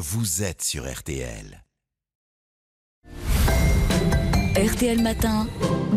vous êtes sur RTL. RTL Matin,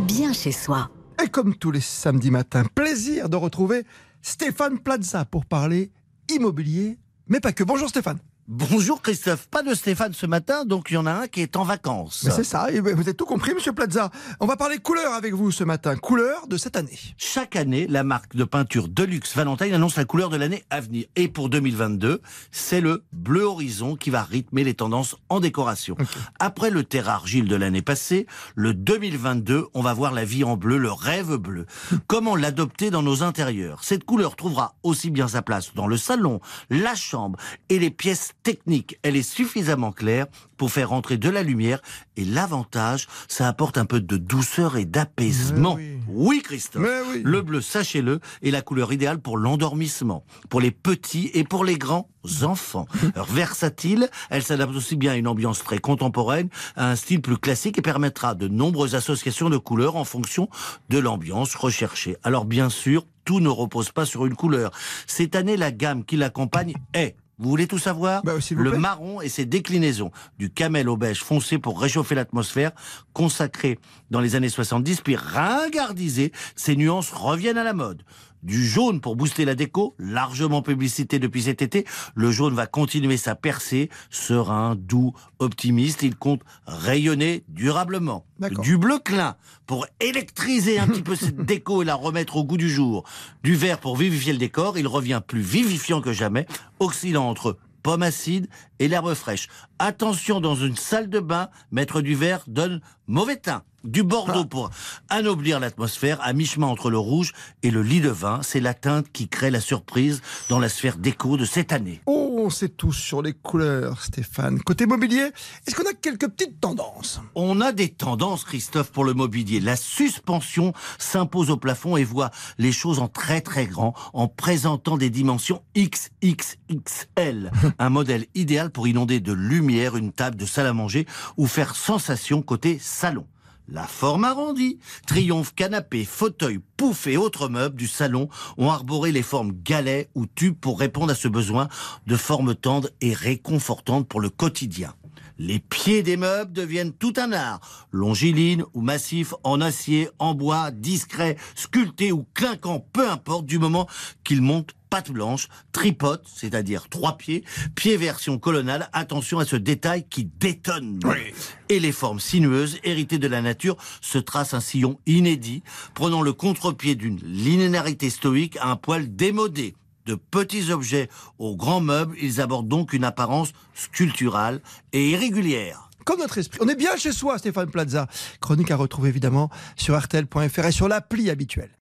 bien chez soi. Et comme tous les samedis matins, plaisir de retrouver Stéphane Plaza pour parler immobilier, mais pas que. Bonjour Stéphane. Bonjour Christophe, pas de Stéphane ce matin, donc il y en a un qui est en vacances. Mais c'est ça, vous avez tout compris, monsieur Plaza. On va parler couleur avec vous ce matin. Couleur de cette année. Chaque année, la marque de peinture Deluxe Valentine annonce la couleur de l'année à venir. Et pour 2022, c'est le bleu horizon qui va rythmer les tendances en décoration. Après le terre argile de l'année passée, le 2022, on va voir la vie en bleu, le rêve bleu. Comment l'adopter dans nos intérieurs? Cette couleur trouvera aussi bien sa place dans le salon, la chambre et les pièces technique. Elle est suffisamment claire pour faire entrer de la lumière et l'avantage, ça apporte un peu de douceur et d'apaisement. Mais oui. Oui, Christophe. Mais oui. Le bleu, sachez-le, est la couleur idéale pour l'endormissement, pour les petits et pour les grands enfants. Alors, versatile, elle s'adapte aussi bien à une ambiance très contemporaine, à un style plus classique et permettra de nombreuses associations de couleurs en fonction de l'ambiance recherchée. Alors bien sûr, tout ne repose pas sur une couleur. Cette année, la gamme qui l'accompagne est vous voulez tout savoir Bah, Le plaît. marron et ses déclinaisons, du camel au beige foncé pour réchauffer l'atmosphère, consacré dans les années 70, puis ringardisé, ces nuances reviennent à la mode. Du jaune pour booster la déco, largement publicité depuis cet été, le jaune va continuer sa percée, serein, doux, optimiste, il compte rayonner durablement. Du bleu clin pour électriser un petit peu cette déco et la remettre au goût du jour. Du vert pour vivifier le décor, il revient plus vivifiant que jamais, oscillant entre pomme acide et l'herbe fraîche. Attention dans une salle de bain, mettre du vert donne mauvais teint. Du bordeaux pour anoblir l'atmosphère, à mi-chemin entre le rouge et le lit de vin, c'est la teinte qui crée la surprise dans la sphère déco de cette année. Oh, on sait tous sur les couleurs, Stéphane. Côté mobilier, est-ce qu'on a quelques petites tendances? On a des tendances, Christophe, pour le mobilier. La suspension s'impose au plafond et voit les choses en très très grand en présentant des dimensions XXXL. Un modèle idéal pour inonder de lumière une table de salle à manger ou faire sensation côté salon. La forme arrondie, triomphe, canapé, fauteuil, pouf et autres meubles du salon ont arboré les formes galets ou tubes pour répondre à ce besoin de formes tendres et réconfortantes pour le quotidien. Les pieds des meubles deviennent tout un art. Longiligne ou massif, en acier, en bois, discret, sculpté ou clinquant, peu importe, du moment qu'ils montent patte blanche, tripote, c'est-à-dire trois pieds, pied version colonnale, attention à ce détail qui détonne. Et les formes sinueuses, héritées de la nature, se tracent un sillon inédit, prenant le contre-pied d'une linéarité stoïque à un poil démodé. De petits objets aux grands meubles, ils abordent donc une apparence sculpturale et irrégulière. Comme notre esprit. On est bien chez soi, Stéphane Plaza. Chronique à retrouver évidemment sur RTL.fr et sur l'appli habituelle.